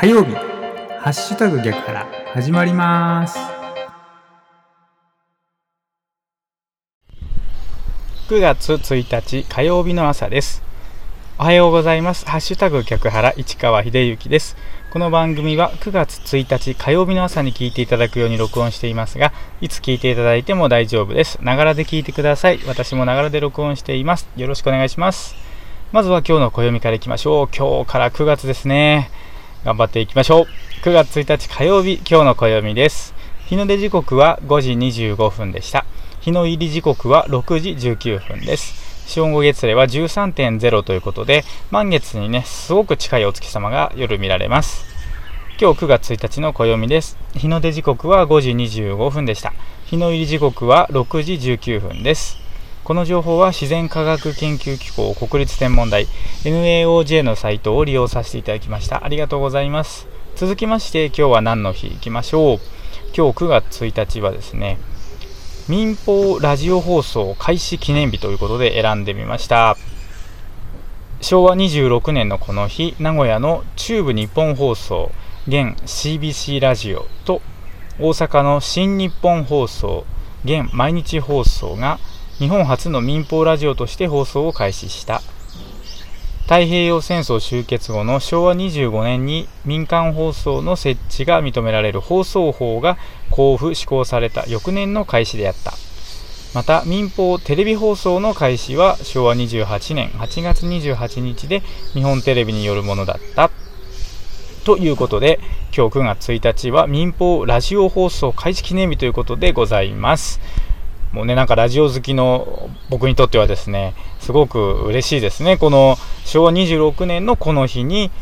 火曜日。ハッシュタグ逆から始まります。9月1日火曜日の朝です。おはようございます。ハッシュタグ逆原市川秀幸です。この番組は9月1日火曜日の朝に聞いていただくように録音していますがいつ聞いていただいても大丈夫です。ながらで聞いてください。私もながらで録音しています。よろしくお願いします。まずは今日の暦からいきましょう。今日から9月ですね。頑張っていきましょう。9月1日火曜日今日の暦です。日の出時刻は5時25分でした。日の入り時刻は6時19分です。正午月齢は13.0ということで満月にねすごく近いお月様が夜見られます。今日9月1日の暦です。日の出時刻は5時25分でした。日の入り時刻は6時19分です。この情報は自然科学研究機構国立天文台 NAOJ のサイトを利用させていただきました。ありがとうございます。続きまして今日は何の日いきましょう。今日9月1日はですね民放ラジオ放送開始記念日ということで選んでみました。昭和26年のこの日名古屋の中部日本放送現 CBC ラジオと大阪の新日本放送現毎日放送が日本初の民放ラジオとして放送を開始した。太平洋戦争終結後の昭和25年に民間放送の設置が認められる放送法が交付施行された翌年の開始であった。また民放テレビ放送の開始は昭和28年8月28日で日本テレビによるものだった。ということで今日9月1日は民放ラジオ放送開始記念日ということでございます。もうね、なんかラジオ好きの僕にとってはですね、すごく嬉しいですね。この昭和26年のこの日に、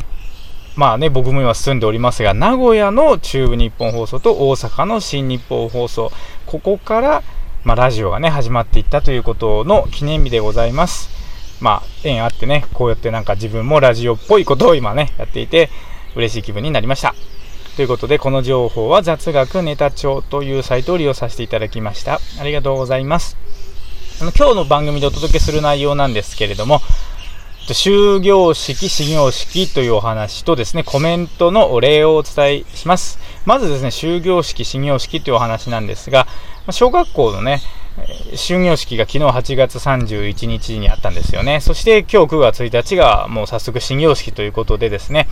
まあね、僕も今住んでおりますが、名古屋の中部日本放送と大阪の新日本放送、ここから、まあ、ラジオがね、始まっていったということの記念日でございます。まあ、縁あってね、こうやってなんか自分もラジオっぽいことを今ね、やっていて、嬉しい気分になりました。ということで、この情報は雑学ネタ帳というサイトを利用させていただきました。ありがとうございます。あの今日の番組でお届けする内容なんですけれども、終業式、始業式というお話とですね、コメントのお礼をお伝えします。まずですね、終業式、始業式というお話なんですが、小学校のね、終業式が昨日8月31日にあったんですよね。そして今日9月1日がもう早速始業式ということでですね、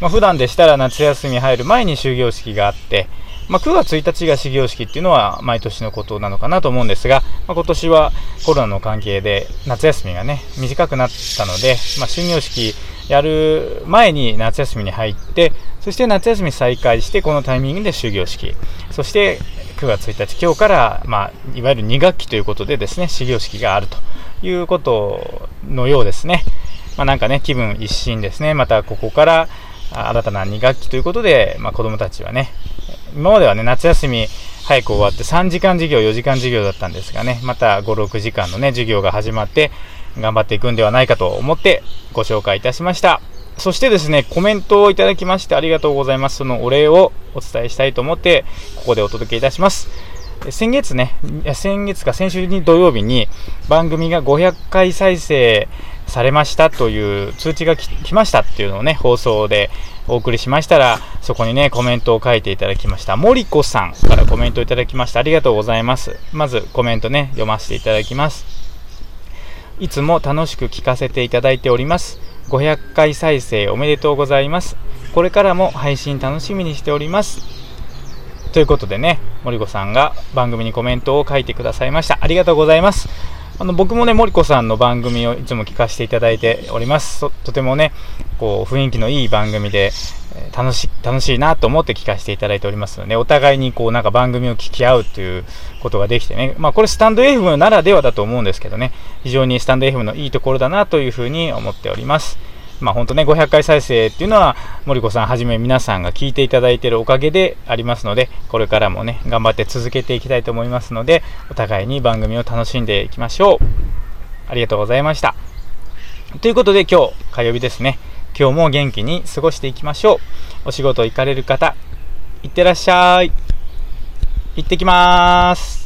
まあ、普段でしたら夏休み入る前に終業式があって、まあ、9月1日が始業式っていうのは毎年のことなのかなと思うんですが、まあ、今年はコロナの関係で夏休みがね短くなったので、まあ、終業式やる前に夏休みに入ってそして夏休み再開してこのタイミングで終業式。そして9月1日今日から、まあ、いわゆる2学期ということでですね始業式があるということのようですね、まあ、なんかね気分一新ですね。またここから新たな2学期ということで、まあ、子どもたちはね、今まではね、夏休み早く終わって3時間授業、4時間授業だったんですがね、また5、6時間のね、授業が始まって頑張っていくんではないかと思ってご紹介いたしました。そしてですね、コメントをいただきましてありがとうございます。そのお礼をお伝えしたいと思って、ここでお届けいたします。先月ね、先月か先週に土曜日に番組が500回再生されましたという通知が来ましたっていうのをね、放送でお送りしましたら、そこにね、コメントを書いていただきました。森子さんからコメントいただきました。ありがとうございます。まずコメントね、読ませていただきます。いつも楽しく聞かせていただいております。500回再生おめでとうございます。これからも配信楽しみにしております。ということでね、森子さんが番組にコメントを書いてくださいました。ありがとうございます。あの僕もね、森子さんの番組をいつも聞かせていただいております。とてもね、こう雰囲気のいい番組で、え楽し楽しいなと思って聞かせていただいておりますので、お互いにこうなんか番組を聞き合うということができてね、まあこれスタンド FM ならではだと思うんですけどね、非常にスタンド FM のいいところだなというふうに思っております。まあ本当ね、500回再生っていうのは、森子さんはじめ皆さんが聞いていただいているおかげでありますので、これからもね、頑張って続けていきたいと思いますので、お互いに番組を楽しんでいきましょう。ありがとうございました。ということで今日、火曜日ですね。今日も元気に過ごしていきましょう。お仕事行かれる方、いってらっしゃい。行ってきます。